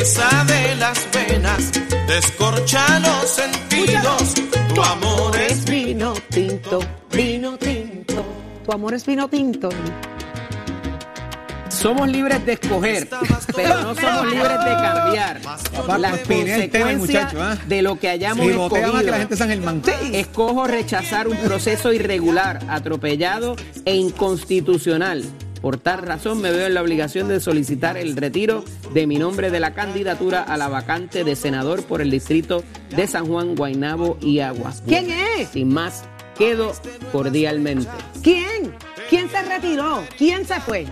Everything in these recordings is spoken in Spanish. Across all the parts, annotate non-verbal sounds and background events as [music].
De las venas, descorcha los sentidos. Tu amor es vino tinto, vino tinto. Tu amor es vino tinto. Somos libres de escoger, pero no somos libres de cambiar. Las consecuencias muchacho, ¿ah? de lo que hayamos Sí, botea más que la escogido. gente San. Escojo rechazar un proceso irregular, atropellado e inconstitucional. Por tal razón me veo en la obligación de solicitar el retiro de mi nombre de la candidatura a la vacante de senador por el distrito de San Juan, Guaynabo y Aguas. ¿Quién es? Sin más, quedo cordialmente. ¿Quién? ¿Quién se retiró? ¿Quién se fue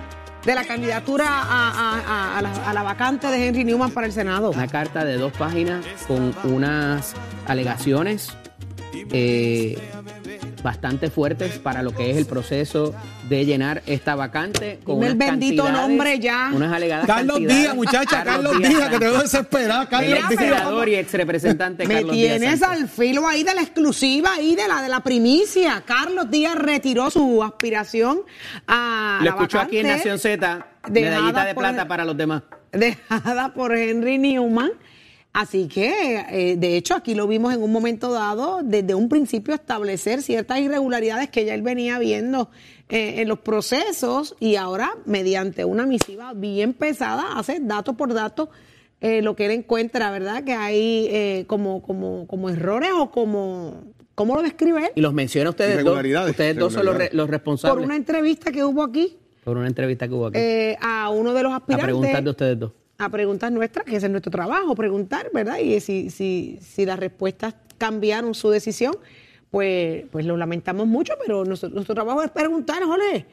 de la candidatura a, a- a- a la, a la vacante de Henry Newman para el Senado? Una carta de dos páginas con unas alegaciones eh, bastante fuertes para lo que es el proceso de llenar esta vacante. Con Dime el unas bendito nombre ya. Unas alegadas Carlos. Díaz, muchacha, Carlos Díaz, que te veo desesperada. Carlos El Díaz. y ex representante Me Carlos Díaz tienes al filo ahí de la exclusiva, ahí de la de la primicia. Carlos Díaz retiró su aspiración a Lo la escuchó aquí en Nación Z, medallita de por- plata para los demás. dejada por Henry Newman. Así que, eh, de hecho, aquí lo vimos en un momento dado, desde un principio establecer ciertas irregularidades que ya él venía viendo eh, en los procesos y ahora, mediante una misiva bien pesada, hace dato por dato eh, lo que él encuentra, ¿verdad? Que hay eh, como, como, como errores o como... ¿Cómo lo describe él? Y los menciona ustedes dos. Irregularidades, Ustedes dos son los, re- los Por responsables. una entrevista que hubo aquí por una entrevista que hubo aquí. eh, a uno de los a aspirantes. preguntas de ustedes dos. A preguntas nuestras, que ese es nuestro trabajo, preguntar, ¿verdad? Y si, si, si las respuestas cambiaron su decisión, pues, pues lo lamentamos mucho, pero nuestro, nuestro trabajo es preguntar, Jorge,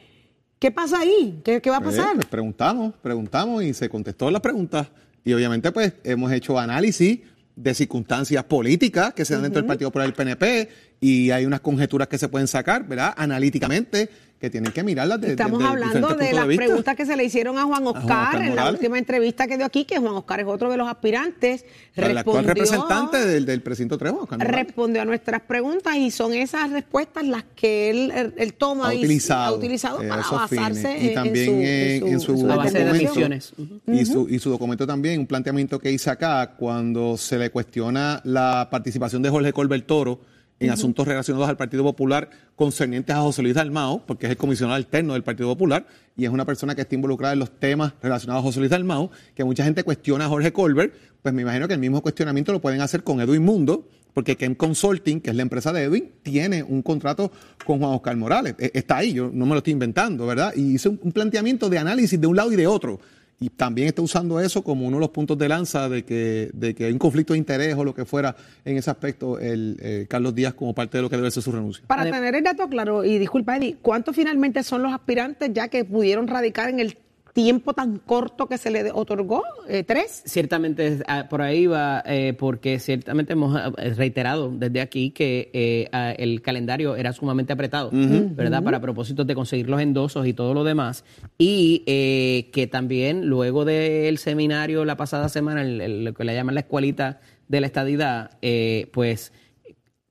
¿qué pasa ahí? ¿Qué, qué va a Eh, pasar? pues preguntamos, preguntamos y se contestó las preguntas. Y obviamente, pues, hemos hecho análisis de circunstancias políticas que se dan dentro del Partido Popular del PNP y hay unas conjeturas que se pueden sacar, ¿verdad? Analíticamente, que tienen que mirarlas desde Estamos hablando de las preguntas que se le hicieron a Juan Oscar, Oscar en la última entrevista que dio aquí, que Juan Oscar es otro de los aspirantes. El actual respondió- representante del, del precinto Oscar Morales. respondió a nuestras preguntas y son esas respuestas las que él, él- toma ha y utilizado, ha utilizado eh, para basarse en- y también en su, en, en su, de documento misiones. Ujú. y, su, y su documento también un planteamiento que hice acá cuando se le cuestiona la participación de Jorge Colbert Toro en asuntos relacionados al Partido Popular concernientes a José Luis Dalmao, porque es el comisionado alterno del Partido Popular y es una persona que está involucrada en los temas relacionados a José Luis Dalmao, que mucha gente cuestiona a Jorge Colbert, pues me imagino que el mismo cuestionamiento lo pueden hacer con Edwin Mundo, porque Kem Consulting, que es la empresa de Edwin, tiene un contrato con Juan Oscar Morales. E- Está ahí, yo no me lo estoy inventando, ¿verdad? Y hice un planteamiento de análisis de un lado y de otro. Y también está usando eso como uno de los puntos de lanza de que, de que hay un conflicto de interés o lo que fuera en ese aspecto el eh, Carlos Díaz como parte de lo que debe ser su renuncia. Para tener el dato claro, y disculpa Eddie, ¿cuántos finalmente son los aspirantes ya que pudieron radicar en el tiempo tan corto que se le otorgó? Eh, ¿Tres? Ciertamente ah, por ahí va, eh, porque ciertamente hemos ah, reiterado desde aquí que eh, ah, el calendario era sumamente apretado, ¿verdad? Para propósitos de conseguir los endosos y todo lo demás. Y eh, que también luego del seminario la pasada semana, el- el- lo que le llaman la escuelita de la estadidad, eh, pues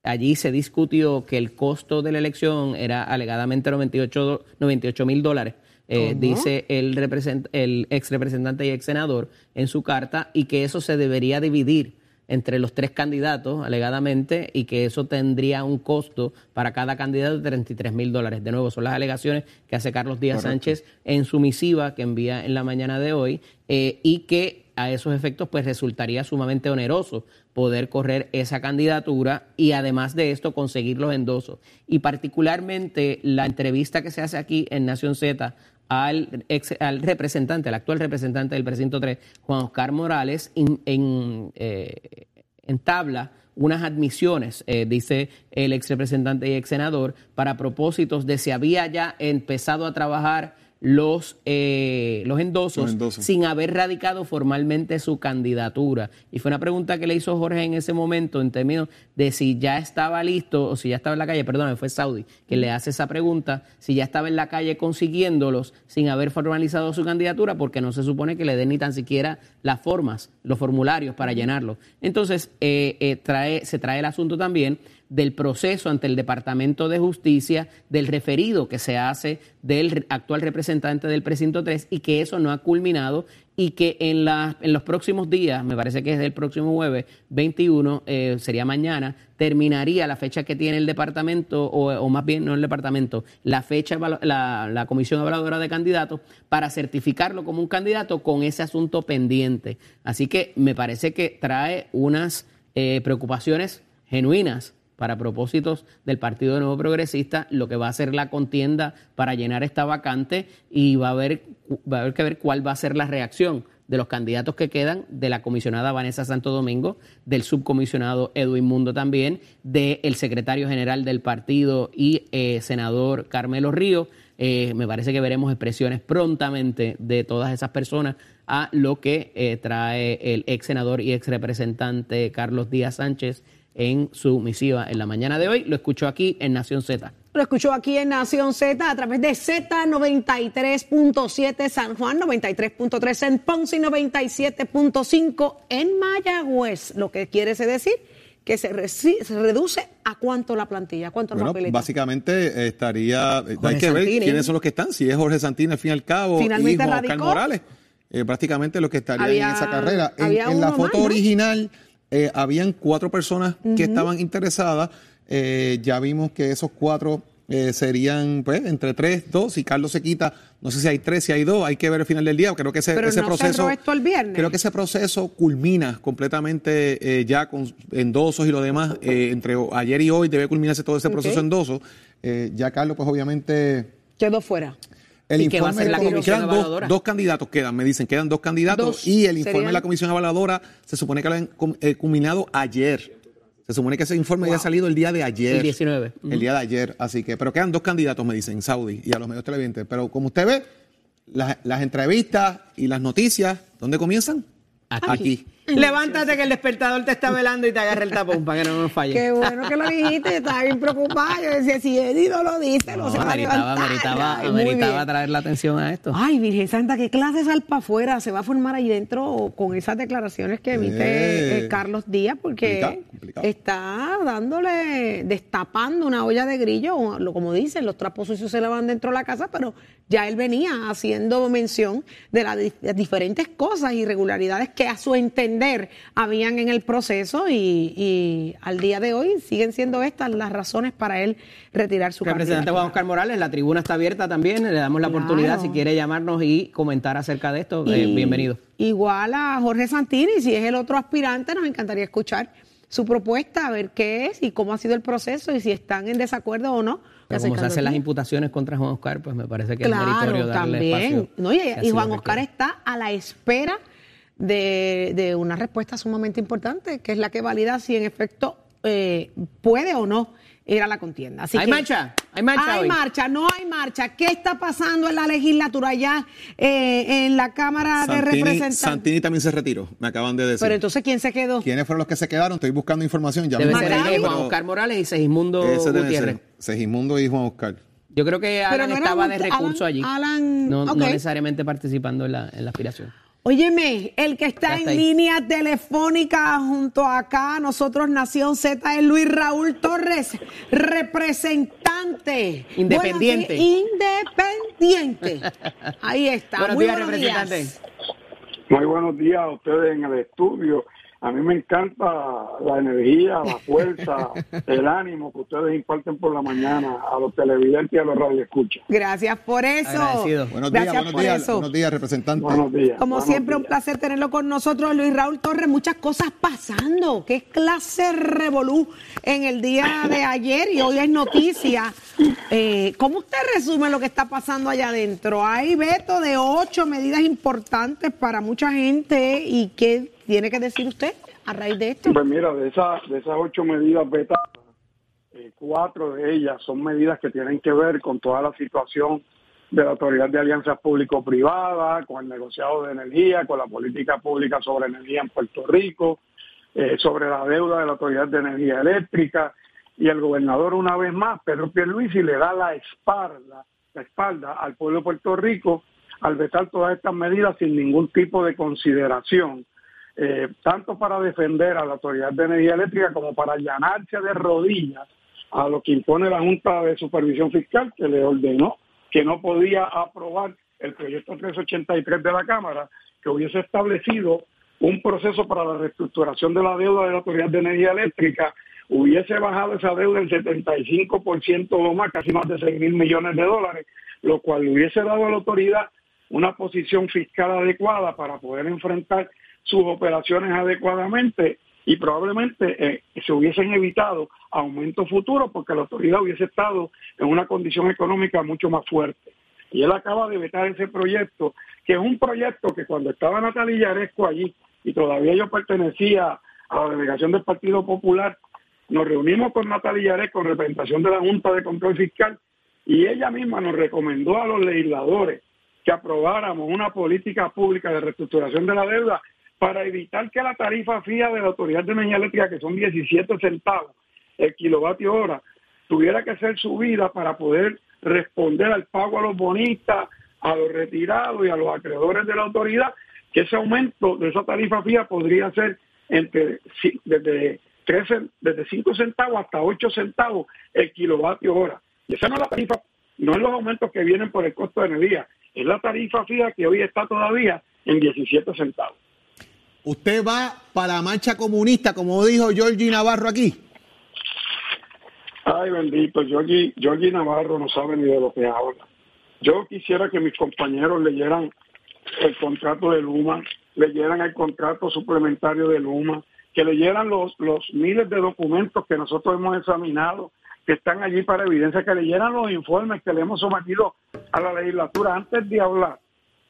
allí se discutió que el costo de la elección era alegadamente 98 mil dólares. Eh, dice el, represent- el ex representante y ex senador en su carta y que eso se debería dividir entre los tres candidatos, alegadamente, y que eso tendría un costo para cada candidato de 33 mil dólares. De nuevo, son las alegaciones que hace Carlos Díaz Sánchez en su misiva que envía en la mañana de hoy eh, y que a esos efectos pues resultaría sumamente oneroso poder correr esa candidatura y además de esto conseguir los endosos. Y particularmente la entrevista que se hace aquí en Nación Z al, ex, al representante, al actual representante del precinto 3, Juan Oscar Morales, en, en, eh, entabla unas admisiones, eh, dice el ex representante y ex senador, para propósitos de si había ya empezado a trabajar los, eh, los, endosos Los endosos. sin haber radicado formalmente su candidatura. Y fue una pregunta que le hizo Jorge en ese momento en términos de si ya estaba listo o si ya estaba en la calle, perdón, fue Saudi que le hace esa pregunta, si ya estaba en la calle consiguiéndolos sin haber formalizado su candidatura, porque no se supone que le den ni tan siquiera las formas, los formularios para llenarlo. Entonces, eh, eh, trae, se trae el asunto también del proceso ante el Departamento de Justicia, del referido que se hace del actual representante del precinto 3 y que eso no ha culminado y que en, la- en los próximos días, me parece que es el próximo jueves 21, eh, sería mañana, terminaría la fecha que tiene el departamento, o, más bien no el departamento, la fecha, la, la comisión evaluadora de candidatos para certificarlo como un candidato con ese asunto pendiente. Así que me parece que trae unas eh, preocupaciones genuinas para propósitos del Partido Nuevo Progresista, lo que va a ser la contienda para llenar esta vacante y va a haber, va a haber que ver cuál va a ser la reacción de los candidatos que quedan, de la comisionada Vanessa Santo Domingo, del subcomisionado Edwin Mundo también, del secretario general del partido y eh, senador Carmelo Río. Eh, me parece que veremos expresiones prontamente de todas esas personas a lo que eh, trae el ex senador y ex representante Carlos Díaz Sánchez en su misiva en la mañana de hoy. Lo escuchó aquí en Nación Z. Lo escuchó aquí en Nación Z a través de Z93.7 San Juan, 93.3 en Ponce y 97.5 en Mayagüez. Lo que quiere decir que se, reci- se reduce a cuánto la plantilla, cuánto la Bueno, papeleta. básicamente eh, estaría. eh, Jorge hay que ver Santini. quiénes son los que están. Si es Jorge Santini, al fin y al cabo, Finalmente y Juan. Morales. eh, prácticamente lo que estaría Había- en esa carrera. En, en la foto más, ¿no? Eh, habían cuatro personas que estaban interesadas. Eh, ya vimos que esos cuatro eh, serían pues entre tres, dos. Si Carlos se quita, no sé si hay tres, si hay dos, hay que ver el final del día. Creo que ese, Pero ese no proceso. esto el viernes. Creo que ese proceso culmina completamente eh, ya con endosos y lo demás. eh, entre ayer y hoy debe culminarse todo ese proceso Ok. endoso. Ya Carlos, pues obviamente. Quedó fuera. El ¿Y qué va a informe hacer la quedan comisión dos, evaluadora? dos candidatos quedan, me dicen, quedan dos candidatos Dos. y el informe Serían- de la comisión evaluadora se supone que lo han eh, culminado ayer. Se supone que ese informe ya ha salido el día de ayer. El 19. El día de ayer, así que, pero quedan dos candidatos, me dicen, Saudi y a los medios televidentes. Pero como usted ve, las, las entrevistas y las noticias, ¿dónde comienzan? Aquí. Levántate que el despertador te está velando y te agarra el tapón para que no nos falle. Qué bueno que lo dijiste, yo estaba bien preocupada. Yo decía, si Eddie no lo dice, no, No, se va a levantar. ameritaba, Ay, traer la atención a esto. Ay, Virgen Santa, ¿qué clase de salpa afuera se va a formar ahí dentro con esas declaraciones que emite Eh. eh, Carlos Díaz? Porque Complicado, complicado. está dándole, destapando una olla de grillo, o lo como dicen, los trapos sucios se lavan dentro de la casa, pero ya él venía haciendo mención de las diferentes cosas, irregularidades que a su entender habían en el proceso y, y al día de hoy siguen siendo estas las razones para él retirar su Representante. Juan Oscar Morales, la tribuna está abierta también. Le damos la Claro. oportunidad si quiere llamarnos y comentar acerca de esto. eh, bienvenido. Igual a Jorge Santini, si es el otro aspirante, nos encantaría escuchar su propuesta, a ver qué es y cómo ha sido el proceso y si están en desacuerdo o no. Pero como se hacen las imputaciones contra Juan Oscar, pues me parece que es Claro, meritorio darle también. espacio. No, y, y Juan Oscar está a la espera de, de una respuesta sumamente importante, que es la que valida si en efecto eh, puede o no ir a la contienda. Así ¿Hay que- marcha? ¿Hay marcha Hay hoy? marcha, no hay marcha. ¿Qué está pasando en la legislatura ya eh, en la Cámara de Representantes? Santini también se retiró, me acaban de decir. Pero entonces, ¿quién se quedó? ¿Quiénes fueron los que se quedaron? Estoy buscando información. Ya Debe me ser el de Juan Oscar Morales y Segismundo Gutiérrez. Segismundo y Juan Oscar. Yo creo que Alan no estaba de Alan- recurso allí. Alan- no, no necesariamente participando en la, en la aspiración. Óyeme, el que está en ahí. línea telefónica junto acá, nosotros Nación Z, es Luis Raúl Torres, representante. Independiente. Buenos días, independiente. [laughs] Ahí está. Buenos Muy días, buenos representante. días. Muy buenos días a ustedes en el estudio, A mí me encanta la energía, la [laughs] fuerza, el ánimo que ustedes imparten por la mañana a los televidentes y a los radioescuchas. Gracias por eso. Agradecido. Buenos días, Gracias buenos por días, eso. buenos días, representante. Buenos días. Como buenos siempre, un placer tenerlo con nosotros, Luis Raúl Torres. Muchas cosas pasando. Qué clase revolú en el día de ayer y hoy es noticia. Eh, ¿Cómo usted resume lo que está pasando allá adentro? Hay veto de ocho medidas importantes para mucha gente. ¿Y qué tiene que decir usted a raíz de esto? Pues mira, de, esa, de esas ocho medidas vetadas, eh, cuatro de ellas son medidas que tienen que ver con toda la situación de la Autoridad de Alianzas Público-Privadas, con el negociado de energía, con la política pública sobre energía en Puerto Rico, eh, sobre la deuda de la Autoridad de Energía Eléctrica, y el gobernador una vez más, Pedro Pierluisi, le da la espalda, la espalda al pueblo de Puerto Rico al vetar todas estas medidas sin ningún tipo de consideración eh, tanto para defender a la Autoridad de Energía Eléctrica como para allanarse de rodillas a lo que impone la Junta de Supervisión Fiscal, que le ordenó que no podía aprobar el proyecto 383 de la Cámara, que hubiese establecido un proceso para la reestructuración de la deuda de la Autoridad de Energía Eléctrica, hubiese bajado esa deuda el 75% o más, casi más de 6 mil millones de dólares, lo cual le hubiese dado a la autoridad una posición fiscal adecuada para poder enfrentar sus operaciones adecuadamente y probablemente eh, se hubiesen evitado aumentos futuros porque la autoridad hubiese estado en una condición económica mucho más fuerte. Y él acaba de vetar ese proyecto, que es un proyecto que cuando estaba Natalia Yaresco allí y todavía yo pertenecía a la delegación del Partido Popular, nos reunimos con Natalia Yaresco en representación de la Junta de Control Fiscal y ella misma nos recomendó a los legisladores que aprobáramos una política pública de reestructuración de la deuda para evitar que la tarifa fija de la Autoridad de Energía Eléctrica, que son 17 centavos el kilovatio hora, tuviera que ser subida para poder responder al pago a los bonistas, a los retirados y a los acreedores de la autoridad, que ese aumento de esa tarifa fija podría ser entre desde 13, desde 5 centavos hasta 8 centavos el kilovatio hora. Y esa no es la tarifa, no es los aumentos que vienen por el costo de energía, es la tarifa fija que hoy está todavía en 17 centavos. Usted va para la marcha comunista, como dijo Georgie Navarro aquí. Ay, bendito, Georgie, Georgie Navarro no sabe ni de lo que habla. Yo quisiera que mis compañeros leyeran el contrato de Luma, leyeran el contrato suplementario de Luma, que leyeran los, los miles de documentos que nosotros hemos examinado, que están allí para evidencia, que leyeran los informes que le hemos sometido a la legislatura antes de hablar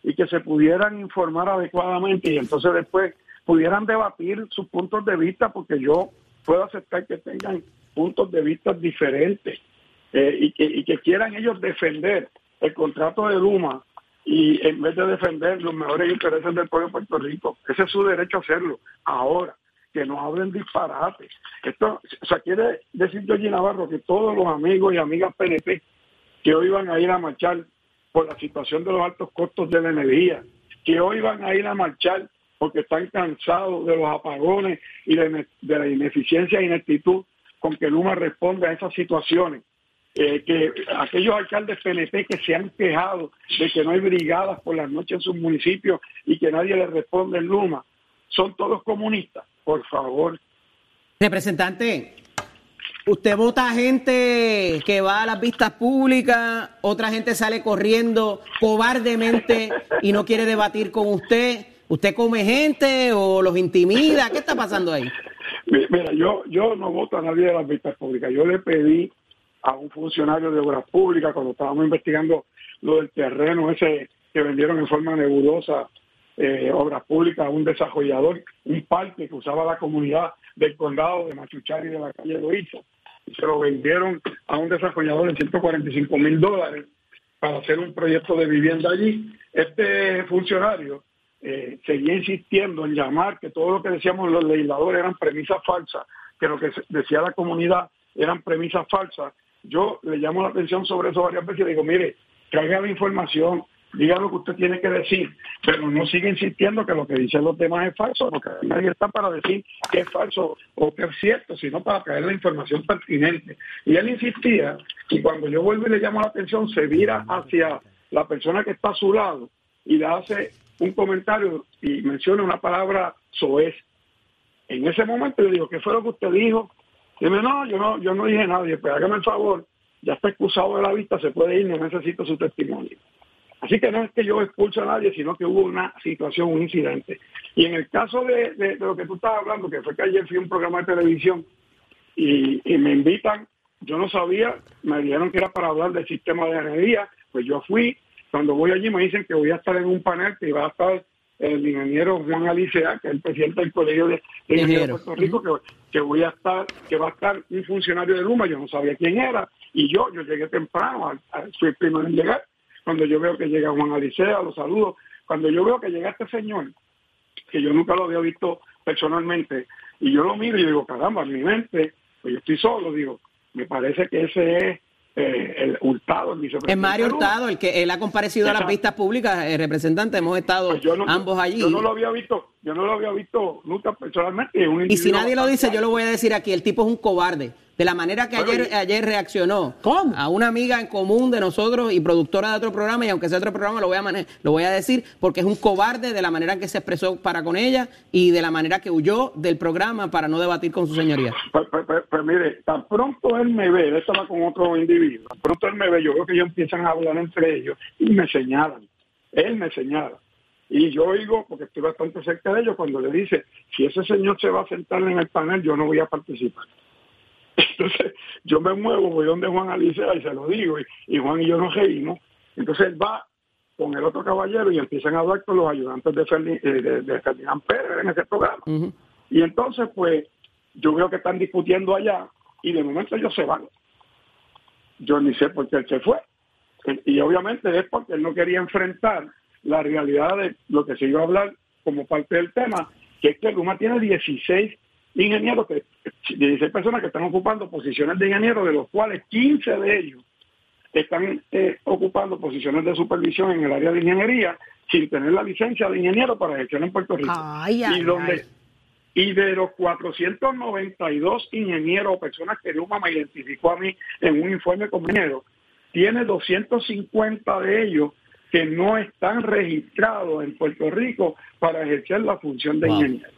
y que se pudieran informar adecuadamente y entonces después pudieran debatir sus puntos de vista, porque yo puedo aceptar que tengan puntos de vista diferentes eh, y, que, quieran ellos defender el contrato de Luma y en vez de defender los mejores intereses del pueblo de Puerto Rico. Ese es su derecho a hacerlo. Ahora, que no hablen disparate. Esto, o sea, quiere decir Georgie Navarro que todos los amigos y amigas PNP que hoy van a ir a marchar por la situación de los altos costos de la energía, que hoy van a ir a marchar porque están cansados de los apagones y de, la ineficiencia e ineptitud con que Luma responde a esas situaciones. Eh, que aquellos alcaldes PNP que se han quejado de que no hay brigadas por las noches en sus municipios y que nadie les responde en Luma, son todos comunistas, por favor. Representante, usted vota gente que va a las vistas públicas, otra gente sale corriendo cobardemente y no quiere debatir con usted. ¿Usted come gente o los intimida? ¿Qué está pasando ahí? Mi- Mira, yo, yo no voto a nadie de las vistas públicas. Yo le pedí a un funcionario de obras públicas cuando estábamos investigando lo del terreno ese que vendieron en forma nebulosa eh, obras públicas a un desarrollador, un parque que usaba la comunidad del condado de Machuchari de la calle Loíza. Y se lo vendieron a un desarrollador en 145 mil dólares para hacer un proyecto de vivienda allí. Este funcionario eh, seguía insistiendo en llamar que todo lo que decíamos los legisladores eran premisas falsas, que lo que decía la comunidad eran premisas falsas. Yo le llamo la atención sobre eso varias veces y digo, mire, traiga la información, diga lo que usted tiene que decir, pero no siga insistiendo que lo que dicen los demás es falso, porque nadie está para decir que es falso o que es cierto, sino para traer la información pertinente. Y él insistía, y cuando yo vuelvo y le llamo la atención, se vira hacia la persona que está a su lado y le hace un comentario y menciona una palabra soez. En ese momento yo digo, ¿qué fue lo que usted dijo? Dime, no, yo no, yo no dije nada. Pero hágame el favor, ya está excusado de la vista, se puede ir, no necesito su testimonio. Así que no es que yo expulse a nadie, sino que hubo una situación, un incidente. Y en el caso de, lo que tú estabas hablando, que fue que ayer fui a un programa de televisión y, me invitan, yo no sabía, me dijeron que era para hablar del sistema de energía, pues yo fui, cuando voy allí me dicen que voy a estar en un panel que va a estar el ingeniero Juan Alicea, que es el presidente del Colegio de, Ingenieros de Puerto Rico, que, que, voy a estar, que va a estar un funcionario de Luma, yo no sabía quién era, y yo, yo llegué temprano, fui el primero en llegar, cuando yo veo que llega Juan Alicea, los saludo, cuando yo veo que llega este señor, que yo nunca lo había visto personalmente, y yo lo miro y digo, caramba, en mi mente, pues yo estoy solo, digo, me parece que ese es eh, el Hurtado, el vicepresidente. Es Mario Hurtado, el que él ha comparecido a las vistas públicas, el representante, hemos estado pues ambos allí. Yo no lo había visto, yo no lo había visto nunca personalmente. y si nadie lo dice, yo lo voy a decir aquí, el tipo es un cobarde de la manera que ayer, ayer reaccionó a una amiga en común de nosotros y productora de otro programa, y aunque sea otro programa, lo voy, a lo voy a decir, porque es un cobarde de la manera que se expresó para con ella y de la manera que huyó del programa para no debatir con su señoría. Pues, pues, pues, pues mire, tan pronto él me ve, él estaba con otro individuo, tan pronto él me ve, yo veo que ellos empiezan a hablar entre ellos y me señalan, él me señala. Y yo oigo, porque estoy bastante cerca de ellos, cuando le dice, si ese señor se va a sentar en el panel, yo no voy a participar. Entonces yo me muevo, voy donde Juan Alicia y se lo digo, y, Juan y yo nos reímos. Entonces él va con el otro caballero y empiezan a hablar con los ayudantes de, eh, Ferdinand Pérez en ese programa. Y entonces, pues, yo veo que están discutiendo allá y de momento ellos se van. Yo ni sé por qué él se fue. Y obviamente es porque él no quería enfrentar la realidad de lo que se iba a hablar como parte del tema, que es que Luma tiene 16 ingenieros, que, 16 personas que están ocupando posiciones de ingeniero, de los cuales 15 de ellos están eh, ocupando posiciones de supervisión en el área de ingeniería sin tener la licencia de ingeniero para gestión en Puerto Rico. y, donde, y de los 492 ingenieros o personas que Luma me identificó a mí en un informe como ingeniero, tiene 250 de ellos que no están registrados en Puerto Rico para ejercer la función de ingeniero.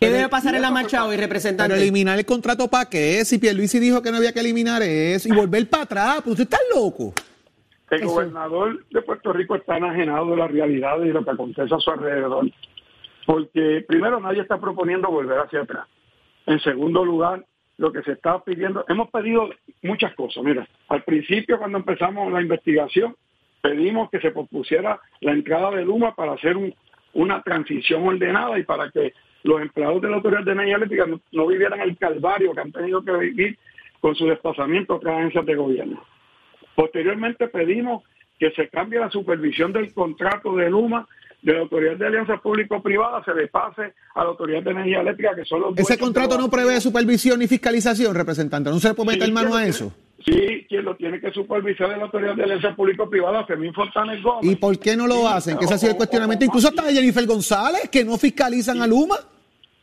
¿Qué debe pasar en la marcha hoy, representante? Pero eliminar el contrato para qué? Si Pierluisi dijo que no había que eliminar eso y volver para atrás, pues usted está loco. El gobernador de Puerto Rico está enajenado de la realidad y de lo que acontece a su alrededor. Porque primero nadie está proponiendo volver hacia atrás. En segundo lugar, lo que se está pidiendo, hemos pedido muchas cosas. Mira, al principio cuando empezamos la investigación, pedimos que se pospusiera la entrada de Luma para hacer una transición ordenada y para que los empleados de la Autoridad de Energía Eléctrica no, vivieran el calvario que han tenido que vivir con su desplazamiento a otras agencias de gobierno. Posteriormente pedimos que se cambie la supervisión del contrato de Luma de la Autoridad de Alianzas Público-Privadas, se le pase a la Autoridad de Energía Eléctrica, que son los... Ese contrato no prevé supervisión ni fiscalización, representante, ¿no se le puede meter mano a eso? Sí, quien lo tiene que supervisar es la Autoridad de Alianzas Público-Privadas, Fermín Fontanes Gómez. ¿Y por qué no lo hacen? Que ese ha sido el cuestionamiento. Incluso hasta Jennifer González, que no fiscalizan a Luma.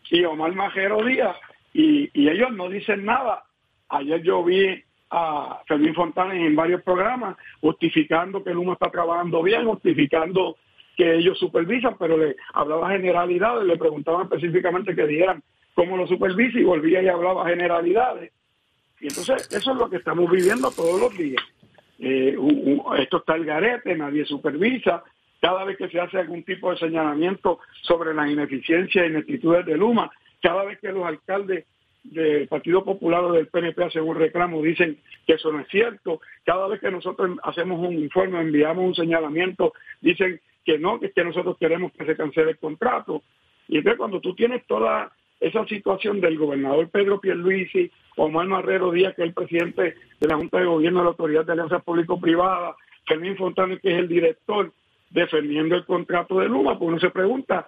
Sí, Omar Majero Díaz, y, y ellos no dicen nada. Ayer yo vi a Fermín Fontanes en varios programas justificando que Luma está trabajando bien, justificando que ellos supervisan, pero le hablaba generalidades, le preguntaban específicamente que dieran cómo lo supervisa y volvía y hablaba generalidades. Y entonces eso es lo que estamos viviendo todos los días. Eh, esto está el garete, nadie supervisa. Cada vez que se hace algún tipo de señalamiento sobre las ineficiencias e ineptitudes de Luma, cada vez que los alcaldes del Partido Popular o del PNP hacen un reclamo, dicen que eso no es cierto. Cada vez que nosotros hacemos un informe, enviamos un señalamiento, dicen que no, que, que nosotros queremos que se cancele el contrato. Y entonces cuando tú tienes toda esa situación del gobernador Pedro Pierluisi, Omar Marrero Díaz, que es el presidente de la Junta de Gobierno de la Autoridad de Alianza Público-Privada, Fermín Fontana, que es el director, defendiendo el contrato de Luma, pues uno se pregunta,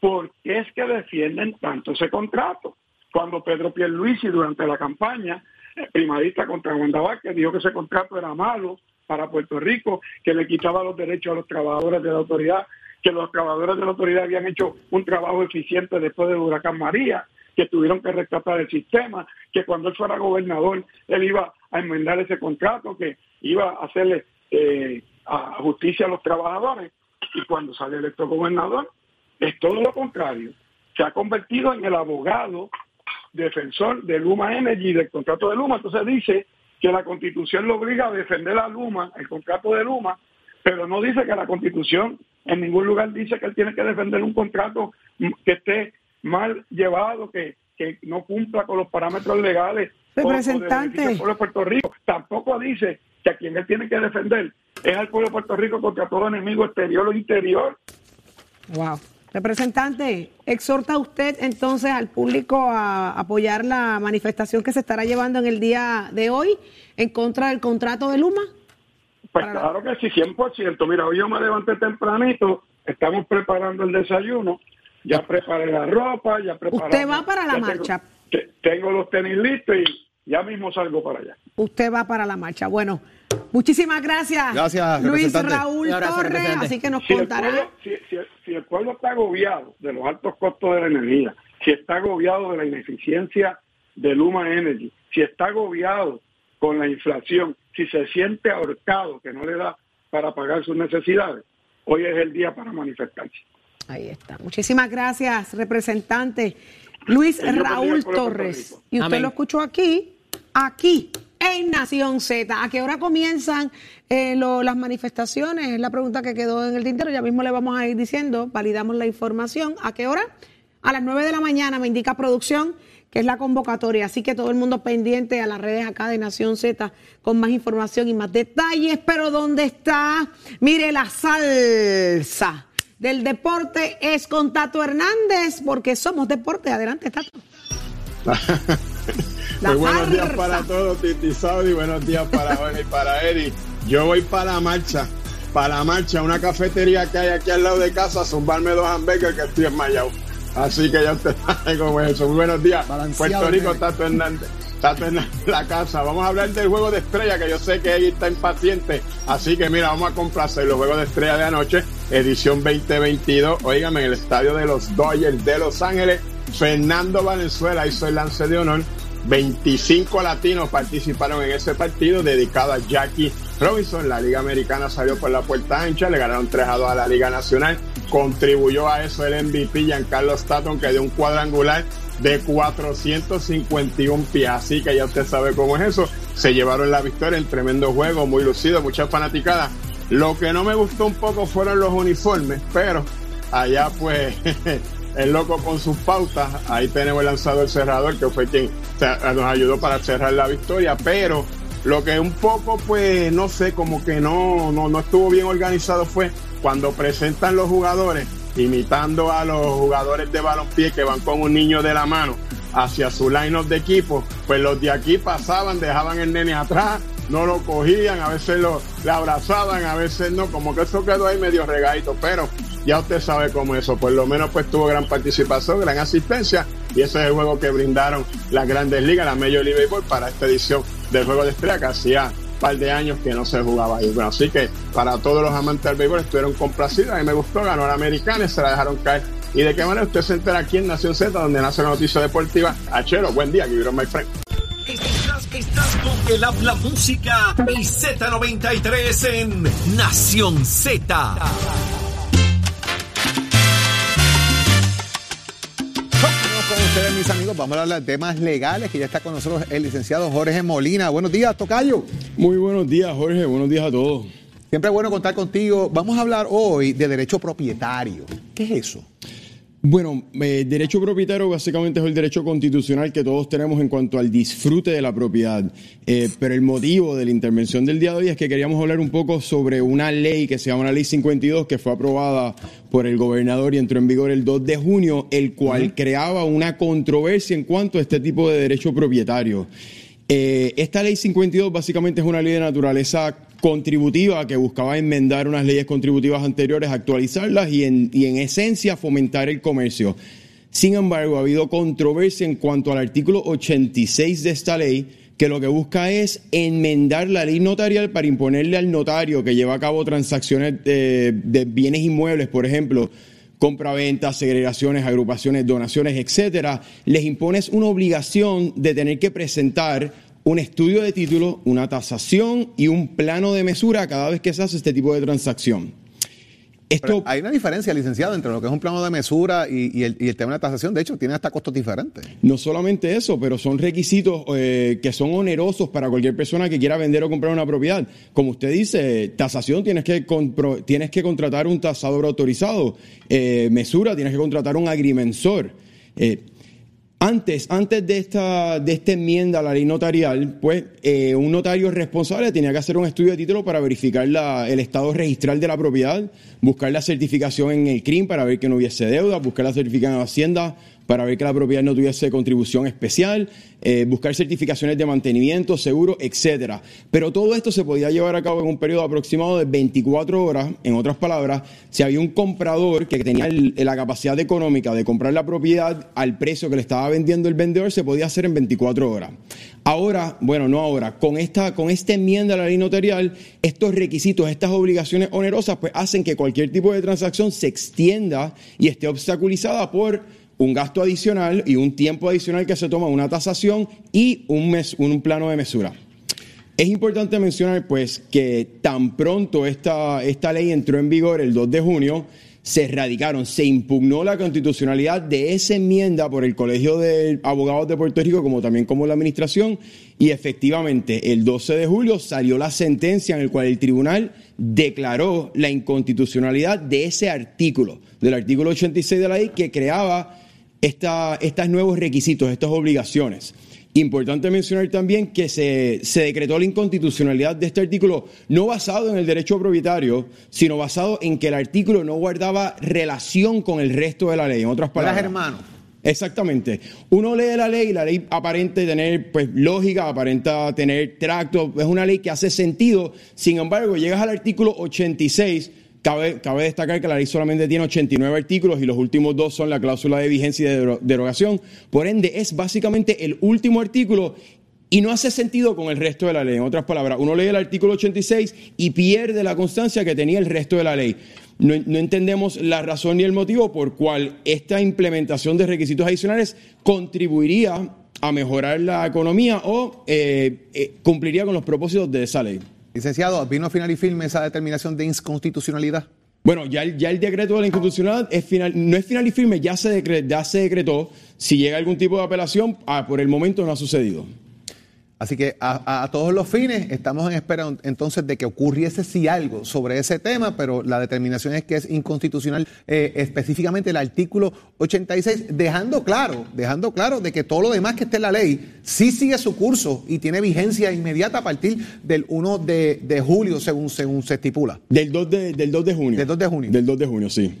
¿por qué es que defienden tanto ese contrato? Cuando Pedro Pierluisi, durante la campaña, eh, primarista contra Wanda que dijo que ese contrato era malo para Puerto Rico, que le quitaba los derechos a los trabajadores de la autoridad que los trabajadores de la autoridad habían hecho un trabajo eficiente después del huracán María, que tuvieron que rescatar el sistema, que cuando él fuera gobernador, él iba a enmendar ese contrato, que iba a hacerle eh, a justicia a los trabajadores, y cuando sale electo gobernador, es todo lo contrario. se ha convertido en el abogado defensor de Luma Energy, del contrato de Luma. Entonces dice que la constitución lo obliga a defender a Luma, el contrato de Luma, pero no dice que la constitución en ningún lugar dice que él tiene que defender un contrato que esté mal llevado, que, que no cumpla con los parámetros legales Representante. del pueblo de Puerto Rico. Tampoco dice que a quien él tiene que defender es al pueblo de Puerto Rico contra todo enemigo exterior o interior. Wow. Representante, exhorta usted entonces al público a apoyar la manifestación que se estará llevando en el día de hoy en contra del contrato de Luma. Pues claro que sí, 100%. Mira, hoy yo me levanté tempranito, estamos preparando el desayuno, ya preparé la ropa, ya preparé... Usted va para la tengo- marcha. te- tengo los tenis listos y ya mismo salgo para allá. Usted va para la marcha. Bueno, muchísimas gracias. Gracias, Luis. Raúl Torres, así que nos Si el, contará. pueblo, si, si- si el pueblo está agobiado de los altos costos de la energía, si está agobiado de la ineficiencia de Luma Energy, si está agobiado con la inflación, si se siente ahorcado que no le da para pagar sus necesidades, hoy es el día para manifestarse. Ahí está. Muchísimas gracias, representante Luis Raúl Torres. Y usted Amén. lo escuchó aquí, aquí, en Nación Z. ¿A qué hora comienzan eh, lo- las manifestaciones? Es la pregunta que quedó en el tintero. Ya mismo le vamos a ir diciendo, validamos la información. ¿A qué hora? A las 9 de la mañana, me indica producción, que es la convocatoria. Así que todo el mundo pendiente a las redes acá de Nación Z con más información y más detalles. Pero ¿dónde está? Mire la salsa del deporte es con Tato Hernández, porque somos deporte. Adelante, Tato. [laughs] Muy buenos días para todos, Titi Saudi, buenos días para Jorge y para Eri. Yo voy para la marcha, para la marcha, una cafetería que hay aquí al lado de casa, a zumbarme dos hamburguesas que estoy enmayado. Así que ya usted [laughs] sabe cómo es eso. Muy buenos días. Balanceado, Puerto Rico. Tato Hernández. Tato la casa. Vamos a hablar del juego de estrella, que yo sé que ahí está impaciente. Así que mira, vamos a complacer los juegos de estrella de anoche, edición 2022. Óigame, en el estadio de los Dodgers de Los Ángeles, Fernando Valenzuela hizo el lance de honor. 25 latinos participaron en ese partido dedicado a Jackie Robinson. La Liga Americana salió por la puerta ancha, le ganaron 3 a 2 a la Liga Nacional. Contribuyó a eso el MVP Giancarlo Stanton, que dio un cuadrangular de 451 pies. Así que ya usted sabe cómo es eso. Se llevaron la victoria en tremendo juego, muy lucido, muchas fanaticadas. Lo que no me gustó un poco fueron los uniformes, pero allá pues [laughs] el loco con sus pautas. Ahí tenemos el lanzador cerrador que fue quien nos ayudó para cerrar la victoria, pero lo que un poco pues no sé, como que no, no, no estuvo bien organizado fue cuando presentan los jugadores imitando a los jugadores de balompié que van con un niño de la mano hacia su line de equipo, pues los de aquí pasaban, dejaban el nene atrás, no lo cogían, a veces lo le abrazaban, a veces no, como que eso quedó ahí medio regadito, pero ya usted sabe cómo eso, por lo menos pues tuvo gran participación, gran asistencia y ese es el juego que brindaron las grandes ligas, la Major League Baseball para esta edición del juego de estrella que hacía par de años que no se jugaba ahí. Bueno, así que para todos los amantes del béisbol estuvieron complacidos, a mí me gustó, ganó la americana se la dejaron caer. Y de qué manera usted se entera aquí en Nación Z, donde nace la noticia deportiva. Achero, buen día, Guillermo my friend. Estás, estás con el habla música y Z93 en Nación Z. con ustedes, mis amigos. Vamos a hablar de temas legales, que ya está con nosotros el licenciado Jorge Molina. Buenos días, Tocayo. Muy buenos días, Jorge, buenos días a todos. Siempre es bueno contar contigo. Vamos a hablar hoy de derecho propietario. ¿Qué es eso? Bueno, eh, derecho propietario básicamente es el derecho constitucional que todos tenemos en cuanto al disfrute de la propiedad. Eh, pero el motivo de la intervención del día de hoy es que queríamos hablar un poco sobre una ley que se llama la Ley 52, que fue aprobada por el gobernador y entró en vigor el 2 de junio, el cual creaba una controversia en cuanto a este tipo de derecho propietario. Eh, esta ley 52 básicamente es una ley de naturaleza contributiva que buscaba enmendar unas leyes contributivas anteriores, actualizarlas y en, y en esencia fomentar el comercio. Sin embargo, ha habido controversia en cuanto al artículo 86 de esta ley, que lo que busca es enmendar la ley notarial para imponerle al notario que lleva a cabo transacciones de, de bienes inmuebles, por ejemplo, compraventas, segregaciones, agrupaciones, donaciones, etcétera, les impones una obligación de tener que presentar un estudio de título, una tasación y un plano de mesura cada vez que se hace este tipo de transacción. Pero hay una diferencia, licenciado, entre lo que es un plano de mesura y, el, tema de la tasación. De hecho, tiene hasta costos diferentes. No solamente eso, pero son requisitos eh, que son onerosos para cualquier persona que quiera vender o comprar una propiedad. Como usted dice, tasación tienes que, tienes que contratar un tasador autorizado. Eh, mesura tienes que contratar un agrimensor. Eh, antes, antes de esta, de esta enmienda a la ley notarial, pues eh, un notario responsable tenía que hacer un estudio de título para verificar el estado registral de la propiedad, buscar la certificación en el CRIM para ver que no hubiese deuda, buscar la certificación en Hacienda para ver que la propiedad no tuviese contribución especial, eh, buscar certificaciones de mantenimiento, seguro, etcétera. Pero todo esto se podía llevar a cabo en un periodo aproximado de 24 horas. En otras palabras, si había un comprador que tenía la capacidad económica de comprar la propiedad al precio que le estaba vendiendo el vendedor, se podía hacer en 24 horas. Ahora, bueno, no ahora, con esta, con esta enmienda a la ley notarial, estos requisitos, estas obligaciones onerosas, pues hacen que cualquier tipo de transacción se extienda y esté obstaculizada por un gasto adicional y un tiempo adicional que se toma una tasación y un, mes, un plano de mesura. Es importante mencionar pues que tan pronto esta, esta ley entró en vigor el 2 de junio, se erradicaron, se impugnó la constitucionalidad de esa enmienda por el Colegio de Abogados de Puerto Rico, como también como la Administración, y efectivamente el 12 de julio salió la sentencia en la cual el tribunal declaró la inconstitucionalidad de ese artículo, del artículo 86 de la ley que creaba estos nuevos requisitos, estas obligaciones. Importante mencionar también que se, decretó la inconstitucionalidad de este artículo no basado en el derecho propietario, sino basado en que el artículo no guardaba relación con el resto de la ley. En otras palabras. hermano. Exactamente. Uno lee la ley y la ley aparenta tener pues, lógica, aparenta tener tracto, es una ley que hace sentido. Sin embargo, llegas al artículo 86 Cabe, destacar que la ley solamente tiene 89 artículos y los últimos dos son la cláusula de vigencia y de derogación. Por ende, es básicamente el último artículo y no hace sentido con el resto de la ley. En otras palabras, uno lee el artículo 86 y pierde la constancia que tenía el resto de la ley. No, entendemos la razón ni el motivo por cual esta implementación de requisitos adicionales contribuiría a mejorar la economía o eh, eh, cumpliría con los propósitos de esa ley. Licenciado, ¿vino a final y firme esa determinación de inconstitucionalidad? Bueno, ya el, decreto de la inconstitucionalidad no es final y firme, ya se, ya se decretó. Si llega algún tipo de apelación, ah, por el momento no ha sucedido. Así que a, todos los fines estamos en espera entonces de que ocurriese si algo sobre ese tema, pero la determinación es que es inconstitucional eh, específicamente el artículo 86, dejando claro, dejando claro de que todo lo demás que esté en la ley sí sigue su curso y tiene vigencia inmediata a partir del 1 de, julio, según, según se estipula. Del 2 de, del 2 de junio. Del 2 de junio. Del 2 de junio, sí.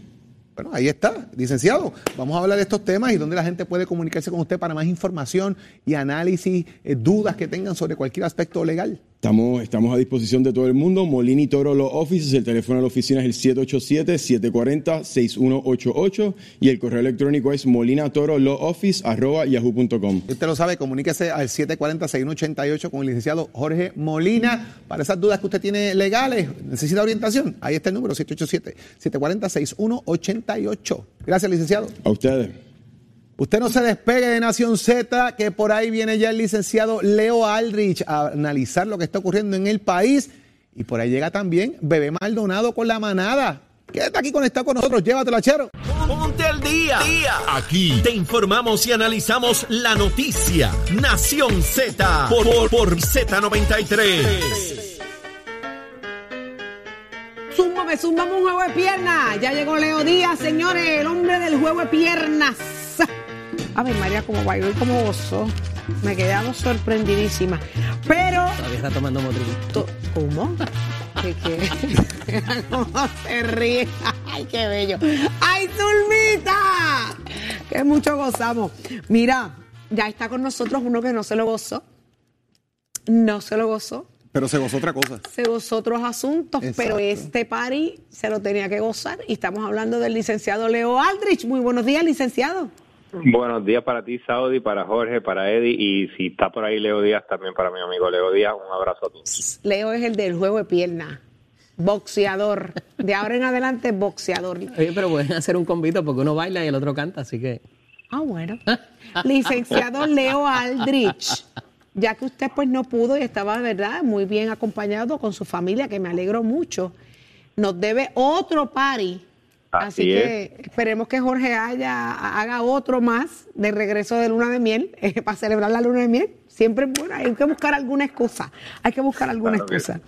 Bueno, ahí está, licenciado. Vamos a hablar de estos temas y donde la gente puede comunicarse con usted para más información y análisis, eh, dudas que tengan sobre cualquier aspecto legal. Estamos, estamos a disposición de todo el mundo. Molini Toro Law Offices, el teléfono de la oficina es el 787-740-6188 y el correo electrónico es molinatorolawoffice.yahoo.com. Usted lo sabe, comuníquese al 740-6188 con el licenciado Jorge Molina para esas dudas que usted tiene legales. ¿Necesita orientación? Ahí está el número 787-740-6188. Gracias, licenciado. A ustedes. Usted no se despegue de Nación Z, que por ahí viene ya el licenciado Leo Aldrich a analizar lo que está ocurriendo en el país. Y por ahí llega también Bebé Maldonado con la manada. Quédate aquí conectado con nosotros, llévatelo, chero. Ponte al día. día. Aquí te informamos y analizamos la noticia. Nación Z por, por, Z93. Zúmbame, zúmbame un juego de piernas. Ya llegó Leo Díaz, señores, el hombre del juego de piernas. A ver, María, como bailó y como gozó. Me quedamos sorprendidísima. Pero. Todavía está tomando motriz. ¿Cómo? ¿Qué, qué? [laughs] ¿Cómo se ríe? ¡Ay, qué bello! ¡Ay, Zulmita! Que mucho gozamos. Mira, ya está con nosotros uno que no se lo gozó. No se lo gozó. Pero se gozó otra cosa. Se gozó otros asuntos, pero este pari se lo tenía que gozar. Y estamos hablando del licenciado Leo Aldrich. Muy buenos días, licenciado. Buenos días para ti, Saudi, para Jorge, para Eddie y si está por ahí Leo Díaz, también para mi amigo Leo Díaz. Un abrazo a todos. Leo es el del juego de pierna. Boxeador. De ahora en adelante, boxeador. Oye, pero pueden hacer un convito porque uno baila y el otro canta, así que. Ah, bueno. Licenciado Leo Aldrich. Ya que usted pues no pudo y estaba, ¿verdad?, muy bien acompañado con su familia, que me alegro mucho. nos debe otro party. Así, Así que esperemos que Jorge haya, haga otro más de regreso de luna de miel [laughs] eh, para celebrar la luna de miel. Siempre es bueno, hay que buscar alguna excusa. Hay que buscar alguna Claro que excusa.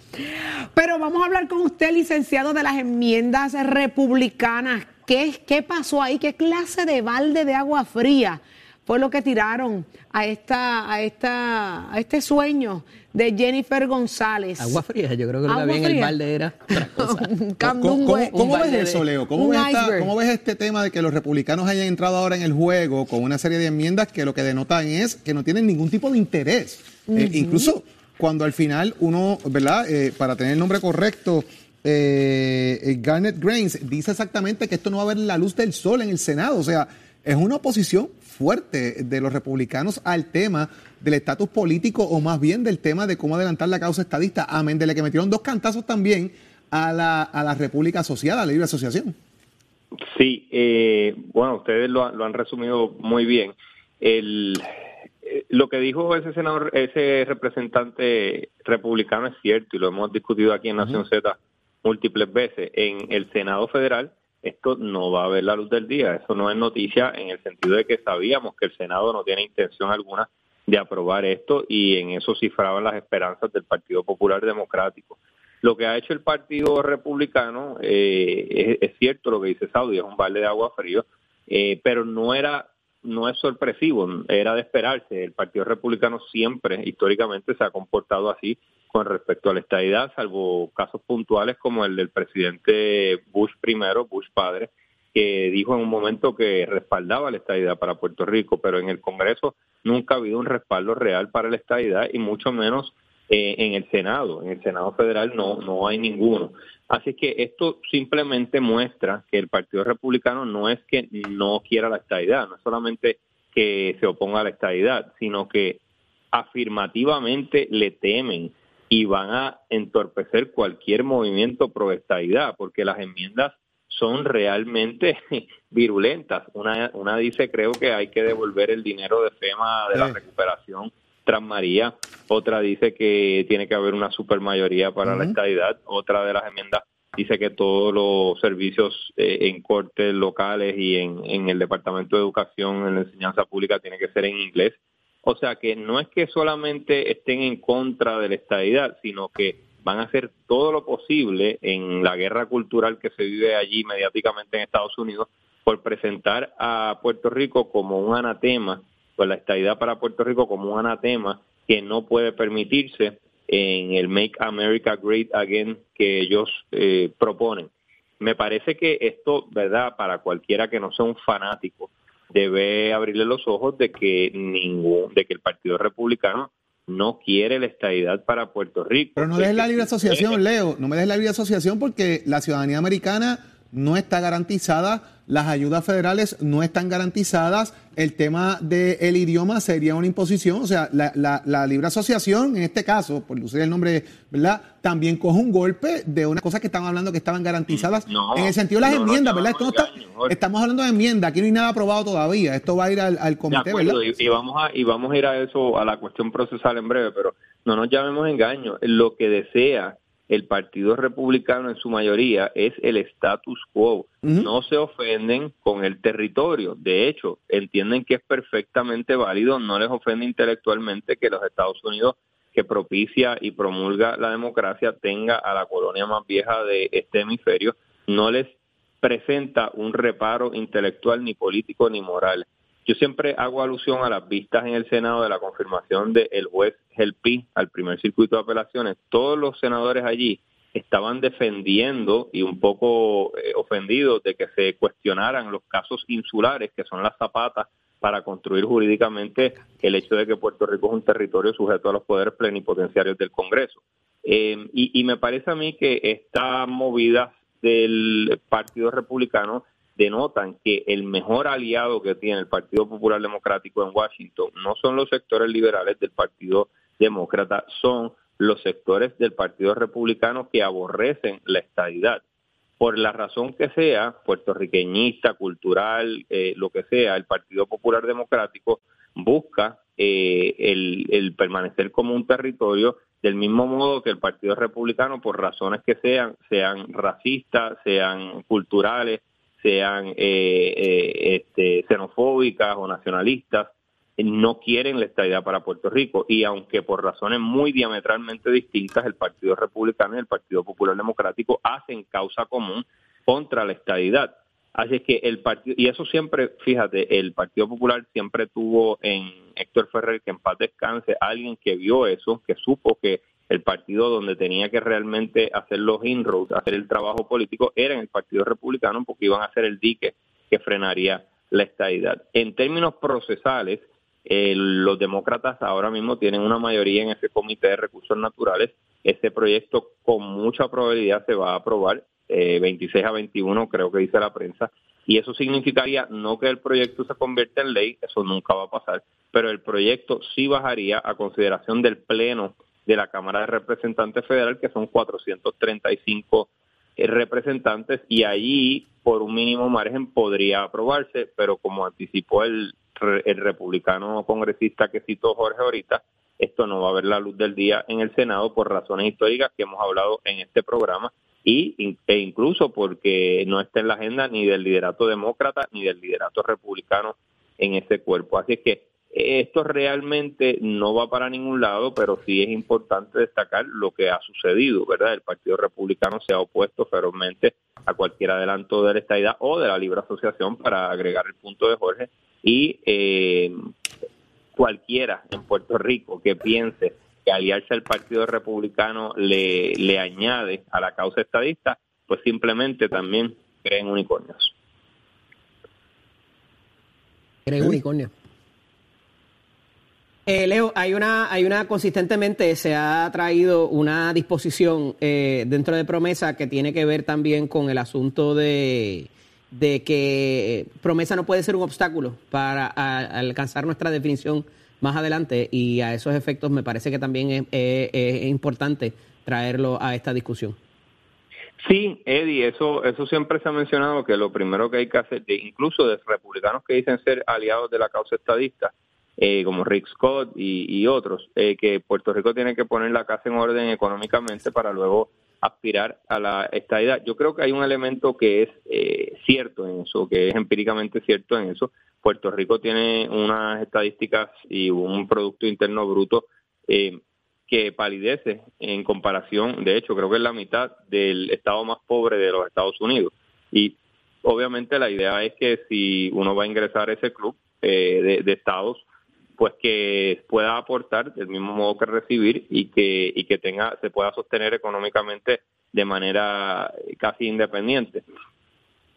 Pero vamos a hablar con usted, licenciado, de las enmiendas republicanas. ¿Qué, ¿Qué pasó ahí? ¿Qué clase de balde de agua fría fue lo que tiraron a esta, a esta, a este sueño de Jennifer González? Agua fría, yo creo que lo que había en el balde era [laughs] otra cosa. Un ¿Cómo, cómo- cómo ves eso, de- Leo? ¿Cómo un ves, esta- iceberg. cómo ves este tema de que los republicanos hayan entrado ahora en el juego con una serie de enmiendas que lo que denotan es que no tienen ningún tipo de interés? Eh, incluso cuando al final uno, ¿verdad? Eh, para tener el nombre correcto, eh, eh, Garnet Grains dice exactamente que esto no va a ver la luz del sol en el Senado. O sea, es una oposición fuerte de los republicanos al tema del estatus político o más bien del tema de cómo adelantar la causa estadista. Amén, de le que metieron dos cantazos también a la, a la República Asociada, a la Libre Asociación. Sí, eh, bueno, ustedes lo, han- lo han resumido muy bien. El, eh, lo que dijo ese senador, ese representante republicano es cierto y lo hemos discutido aquí en Nación Z múltiples veces. En el Senado Federal esto no va a ver la luz del día. Eso no es noticia en el sentido de que sabíamos que el Senado no tiene intención alguna de aprobar esto y en eso cifraban las esperanzas del Partido Popular Democrático. Lo que ha hecho el Partido Republicano, eh, es, cierto lo que dice Saudi, es un balde de agua frío, eh, pero no era no es sorpresivo, era de esperarse. El Partido Republicano siempre, históricamente, se ha comportado así con respecto a la estadidad, salvo casos puntuales como el del presidente Bush primero, Bush padre, que dijo en un momento que respaldaba la estadidad para Puerto Rico, pero en el Congreso nunca ha habido un respaldo real para la estadidad y mucho menos eh, en el Senado. En el Senado federal no, no hay ninguno. Así que esto simplemente muestra que el Partido Republicano no es que no quiera la estadidad, no es solamente que se oponga a la estadidad, sino que afirmativamente le temen y van a entorpecer cualquier movimiento pro estadidad, porque las enmiendas son realmente [laughs] virulentas. Una, una dice, creo que hay que devolver el dinero de FEMA de la recuperación tras María, otra dice que tiene que haber una supermayoría para la estadidad, otra de las enmiendas dice que todos los servicios eh, en cortes locales y en, en el Departamento de Educación, en la enseñanza pública, tiene que ser en inglés. O sea que no es que solamente estén en contra de la estadidad, sino que van a hacer todo lo posible en la guerra cultural que se vive allí mediáticamente en Estados Unidos por presentar a Puerto Rico como un anatema, pues la estadidad para Puerto Rico como un anatema que no puede permitirse en el Make America Great Again que ellos eh, proponen. Me parece que esto, ¿verdad? Para cualquiera que no sea un fanático, debe abrirle los ojos de que ningún, de que el Partido Republicano no quiere la estadidad para Puerto Rico. Pero no dejes la libre asociación, Leo. No me dejes la libre asociación porque la ciudadanía americana no está garantizada, las ayudas federales no están garantizadas, el tema del idioma sería una imposición, o sea, la, la- la libre asociación, en este caso, por lucir el nombre, ¿verdad? También coge un golpe de una cosa que estaban hablando que estaban garantizadas No, en el sentido de las no, enmiendas, ¿verdad? Esto no está- estamos hablando de enmiendas, aquí no hay nada aprobado todavía, esto va a ir al, al De comité, acuerdo, ¿verdad? y, y vamos a y vamos a ir a eso a la cuestión procesal en breve, pero no nos llamemos engaño. Lo que desea el Partido Republicano en su mayoría es el status quo. No se ofenden con el territorio. De hecho, entienden que es perfectamente válido, no les ofende intelectualmente que los Estados Unidos que propicia y promulga la democracia tenga a la colonia más vieja de este hemisferio, no les presenta un reparo intelectual ni político ni moral. Yo siempre hago alusión a las vistas en el Senado de la confirmación del juez Gelpi al primer circuito de apelaciones. Todos los senadores allí estaban defendiendo y un poco eh, ofendidos de que se cuestionaran los casos insulares, que son las zapatas para construir jurídicamente el hecho de que Puerto Rico es un territorio sujeto a los poderes plenipotenciarios del Congreso. Eh, y, y me parece a mí que esta movida del Partido Republicano denotan que el mejor aliado que tiene el Partido Popular Democrático en Washington no son los sectores liberales del Partido Demócrata, son los sectores del Partido Republicano que aborrecen la estadidad. Por la razón que sea, puertorriqueñista, cultural, eh, lo que sea, el Partido Popular Democrático busca eh, el, el permanecer como un territorio del mismo modo que el Partido Republicano, por razones que sean, sean racistas, sean culturales, sean eh, eh, este, xenofóbicas o nacionalistas, no quieren la estabilidad para Puerto Rico. Y aunque por razones muy diametralmente distintas, el Partido Republicano y el Partido Popular Democrático hacen causa común contra la estabilidad. Así es que el partido, y eso siempre, fíjate, el Partido Popular siempre tuvo en Héctor Ferrer, que en paz descanse, alguien que vio eso, que supo que el partido donde tenía que realmente hacer los inroads, hacer el trabajo político, era en el Partido Republicano, porque iban a hacer el dique que frenaría la estadidad. En términos procesales, eh, los demócratas ahora mismo tienen una mayoría en ese comité de recursos naturales. Ese proyecto con mucha probabilidad se va a aprobar 26 eh, a 21, creo que dice la prensa, y eso significaría no que el proyecto se convierta en ley, eso nunca va a pasar, pero el proyecto sí bajaría a consideración del Pleno de la Cámara de Representantes Federal, que son 435 eh, representantes, y allí, por un mínimo margen, podría aprobarse, pero como anticipó el, el republicano congresista que citó Jorge ahorita, esto no va a ver la luz del día en el Senado por razones históricas que hemos hablado en este programa y, e incluso porque no está en la agenda ni del liderato demócrata ni del liderato republicano en ese cuerpo. Así es que esto realmente no va para ningún lado, pero sí es importante destacar lo que ha sucedido, ¿verdad? El Partido Republicano se ha opuesto ferozmente a cualquier adelanto de la estadidad o de la libre asociación para agregar el punto de Jorge y eh, cualquiera en Puerto Rico que piense que aliarse al Partido Republicano le, le añade a la causa estadista, pues simplemente también creen unicornios. Creen unicornios. Eh, Leo, hay una, hay una consistentemente se ha traído una disposición eh, dentro de promesa que tiene que ver también con el asunto de, de que promesa no puede ser un obstáculo para alcanzar nuestra definición más adelante y a esos efectos me parece que también es, importante traerlo a esta discusión. Sí, Eddie, eso, eso siempre se ha mencionado que lo primero que hay que hacer, incluso de republicanos que dicen ser aliados de la causa estadista, eh, como Rick Scott y, otros, eh, que Puerto Rico tiene que poner la casa en orden económicamente para luego aspirar a la estadidad. Yo creo que hay un elemento que es eh, cierto en eso, que es empíricamente cierto en eso, Puerto Rico tiene unas estadísticas y un Producto Interno Bruto eh, que palidece en comparación, de hecho creo que es la mitad del estado más pobre de los Estados Unidos. Y obviamente la idea es que si uno va a ingresar a ese club eh, de, estados, pues que pueda aportar del mismo modo que recibir y que, y que tenga, se pueda sostener económicamente de manera casi independiente.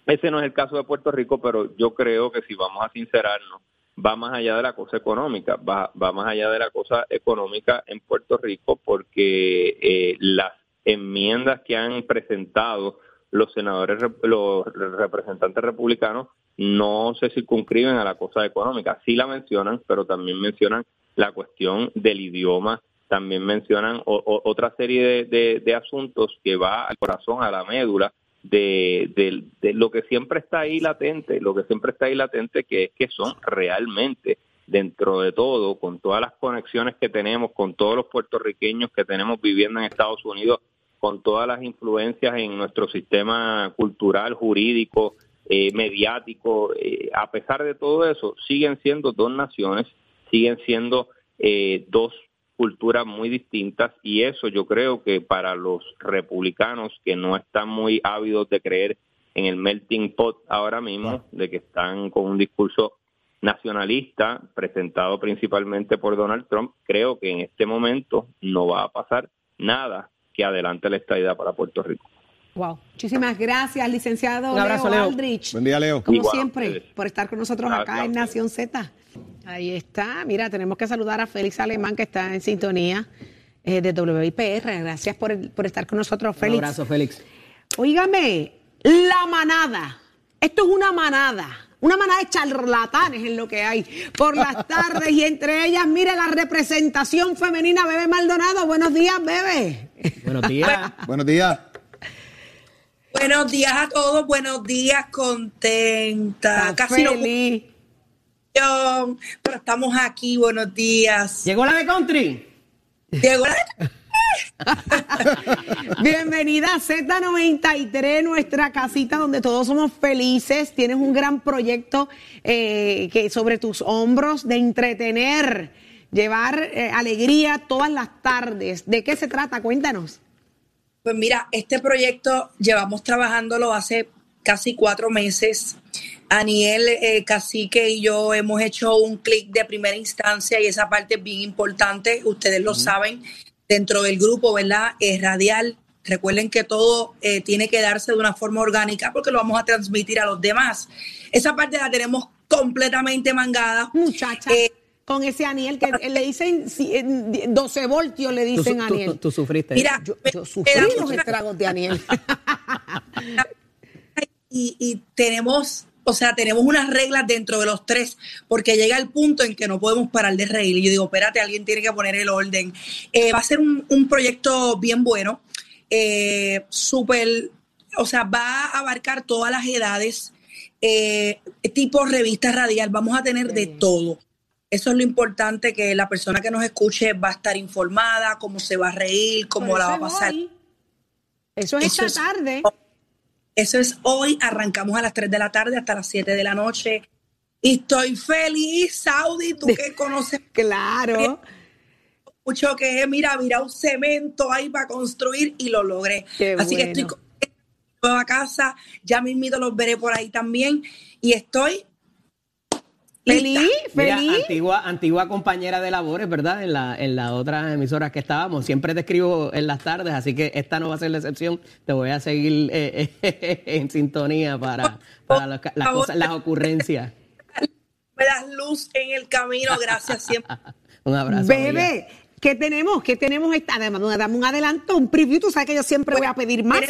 Ese no es el caso de Puerto Rico, pero yo creo que si vamos a sincerarnos, va más allá de la cosa económica, va, va más allá de la cosa económica en Puerto Rico porque eh, las enmiendas que han presentado los senadores, los representantes republicanos no se circunscriben a la cosa económica. Sí la mencionan, pero también mencionan la cuestión del idioma, también mencionan otra serie de, de asuntos que va al corazón, a la médula, de, de, lo que siempre está ahí latente, lo que siempre está ahí latente, que es que son realmente dentro de todo, con todas las conexiones que tenemos, con todos los puertorriqueños que tenemos viviendo en Estados Unidos, con todas las influencias en nuestro sistema cultural, jurídico, eh, mediático, eh, a pesar de todo eso, siguen siendo dos naciones, siguen siendo eh, dos culturas muy distintas y eso yo creo que para los republicanos que no están muy ávidos de creer en el melting pot ahora mismo, de que están con un discurso nacionalista presentado principalmente por Donald Trump, creo que en este momento no va a pasar nada que adelante la estadidad para Puerto Rico. Wow. Muchísimas gracias, licenciado Un abrazo, Leo, Aldrich. Buen día, Leo. Como siempre, por estar con nosotros acá en Nación Z. Ahí está. Mira, tenemos que saludar a Félix Alemán, que está en sintonía eh, de WIPR. Gracias por, estar con nosotros, Félix. Un abrazo, Félix. Óigame, la manada. Esto es una manada. Una manada de charlatanes en lo que hay por las [laughs] tardes y entre ellas, mire la representación femenina, Bebe Maldonado. Buenos días, Bebe. Buenos días. Buenos días. Buenos días a todos, buenos días, contenta. Casi feliz. pero estamos aquí, buenos días. ¿Llegó la de country? Llegó la [laughs] Bienvenida a Z93, nuestra casita donde todos somos felices. Tienes un gran proyecto eh, que sobre tus hombros de entretener, llevar eh, alegría todas las tardes. ¿De qué se trata? Cuéntanos. Pues mira, este proyecto llevamos trabajándolo hace casi cuatro meses. Aniel, eh, Cacique y yo hemos hecho un clic de primera instancia y esa parte es bien importante, ustedes lo saben, dentro del grupo, ¿verdad? Es radial. Recuerden que todo eh, tiene que darse de una forma orgánica porque lo vamos a transmitir a los demás. Esa parte la tenemos completamente mangada. Muchacha. Eh, con ese Aniel que le dicen 12 voltios, le dicen a Aniel. Tú, sufriste. Mira, yo, sufrí los estragos de Aniel. [laughs] y, y tenemos o sea, tenemos unas reglas dentro de los tres, porque llega el punto en que no podemos parar de reír. Y yo digo, espérate, alguien tiene que poner el orden. Eh, va a ser un, proyecto bien bueno, eh, súper, o sea, va a abarcar todas las edades, eh, tipo revista radial, vamos a tener de todo. Eso es lo importante, que la persona que nos escuche va a estar informada, cómo se va a reír, cómo la va a pasar. Eso es esta tarde. Eso es hoy, arrancamos a las 3 de la tarde hasta las 7 de la noche. Y estoy feliz, Saudi, tú que [laughs] conoces. claro. Mucho que, mira, mira un cemento ahí para construir y lo logré. Así que estoy con nueva casa, ya mismito los veré por ahí también. Y estoy Feliz, feliz. antigua, antigua compañera de labores, ¿verdad? En la, en las otras emisoras que estábamos. Siempre te escribo en las tardes, así que esta no va a ser la excepción. Te voy a seguir eh, eh, [laughs] en sintonía para, para las, cosas, las ocurrencias. [laughs] Me das luz en el camino, gracias siempre. [laughs] un abrazo. Bebé, ¿qué tenemos? ¿Qué tenemos? Esta? Además, dame un adelanto, un preview. Tú sabes que yo siempre voy a pedir más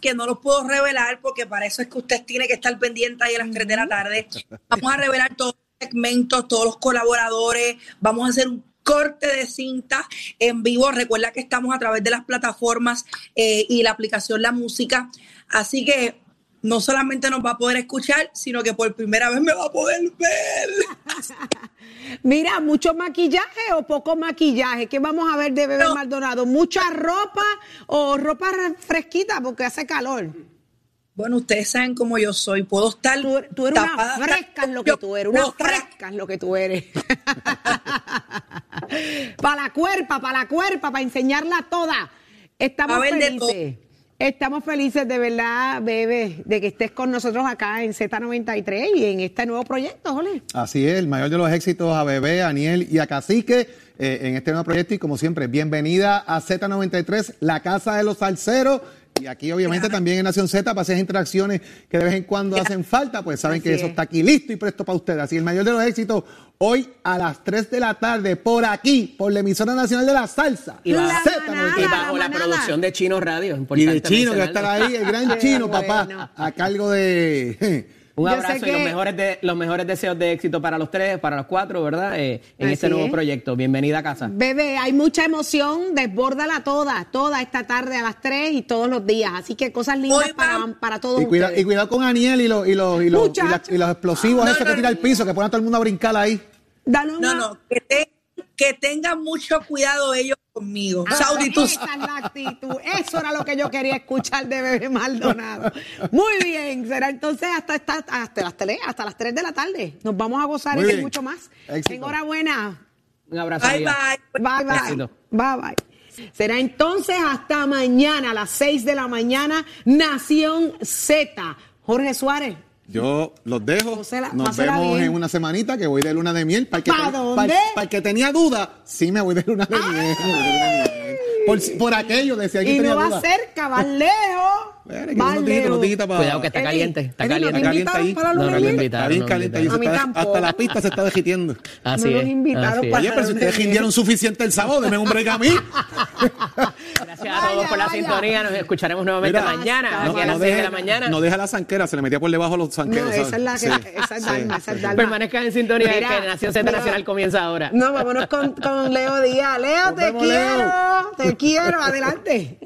que no los puedo revelar porque para eso es que usted tiene que estar pendiente ahí a las 3 de la tarde. Vamos a revelar todos los segmentos, todos los colaboradores, vamos a hacer un corte de cinta en vivo. Recuerda que estamos a través de las plataformas eh, y la aplicación La Música. Así que no solamente nos va a poder escuchar, sino que por primera vez me va a poder ver. [laughs] Mira, mucho maquillaje o poco maquillaje. ¿Qué vamos a ver de Bebé Maldonado? ¿Mucha ropa o ropa fresquita porque hace calor? Bueno, ustedes saben cómo yo soy. Puedo estar. Tú, eres una fresca en lo que tú eres. [laughs] Una fresca en lo que tú eres. para la cuerpa, para la cuerpa, para enseñarla toda. Estamos felices. Estamos felices de verdad, Bebe, de que estés con nosotros acá en Z93 y en este nuevo proyecto, Jole. Así es, el mayor de los éxitos a Bebé, a Aniel y a Cacique eh, en este nuevo proyecto y como siempre, bienvenida a Z93, la casa de los salseros y aquí, obviamente, también en Nación Z, para esas interacciones que de vez en cuando hacen falta, pues saben que eso está aquí listo y presto para ustedes. Así, el mayor de los éxitos, hoy a las 3 de la tarde, por aquí, por la emisora nacional de la salsa. Y, bajo la, producción de Chino Radio. Y de Chino, que va a estar ahí, el gran [laughs] Chino, papá, a cargo de... Un abrazo y los mejores, de, los mejores deseos de éxito para los tres, para los cuatro, ¿verdad? Eh, en este nuevo proyecto. Bienvenida a casa. Bebé, hay mucha emoción, desbórdala toda, toda esta tarde a las tres y todos los días. Así que cosas lindas para, para todos y cuida, Y cuidado con Aniel y, los, y, los, y, los, y, los explosivos esos que tira al piso, que ponen a todo el mundo a brincar ahí. no, no, que, que tengan mucho cuidado ellos conmigo. Ah, esa es la actitud. Eso era lo que yo quería escuchar de Bebé Maldonado. Muy bien, será entonces hasta, hasta, las 3, hasta las 3 de la tarde. Nos vamos a gozar y mucho más. Enhorabuena. Un abrazo. Bye, bye. Bye, bye. Bye, bye. Será entonces hasta mañana a las 6 de la mañana, Nación Z. Jorge Suárez, yo los dejo. Nos vemos en una semanita que voy de luna de miel. Para el que, para, el que tenía duda, sí me voy de luna de miel. Por, por, aquello decía que y tenía no va cerca, va lejos. [laughs] Cuidado que está caliente. Está caliente. Está caliente ahí. Para no, no, Está bien caliente. hasta la pista se está degitiendo. [laughs] Así no es. Invitaron Oye, pero si ustedes gindieron suficiente el sábado, denme un break a mí. [laughs] Gracias a todos por la sintonía. Nos escucharemos nuevamente mañana. aquí a las 6 de la mañana. No deja la zanquera, se le metía por debajo los zanqueros. esa es la que. Esa es Dalma, esa es Dalma. Permanezcan en sintonía que Nación Z Nacional comienza ahora. No, vámonos con Leo Díaz. Leo, te quiero. Te quiero. Adelante.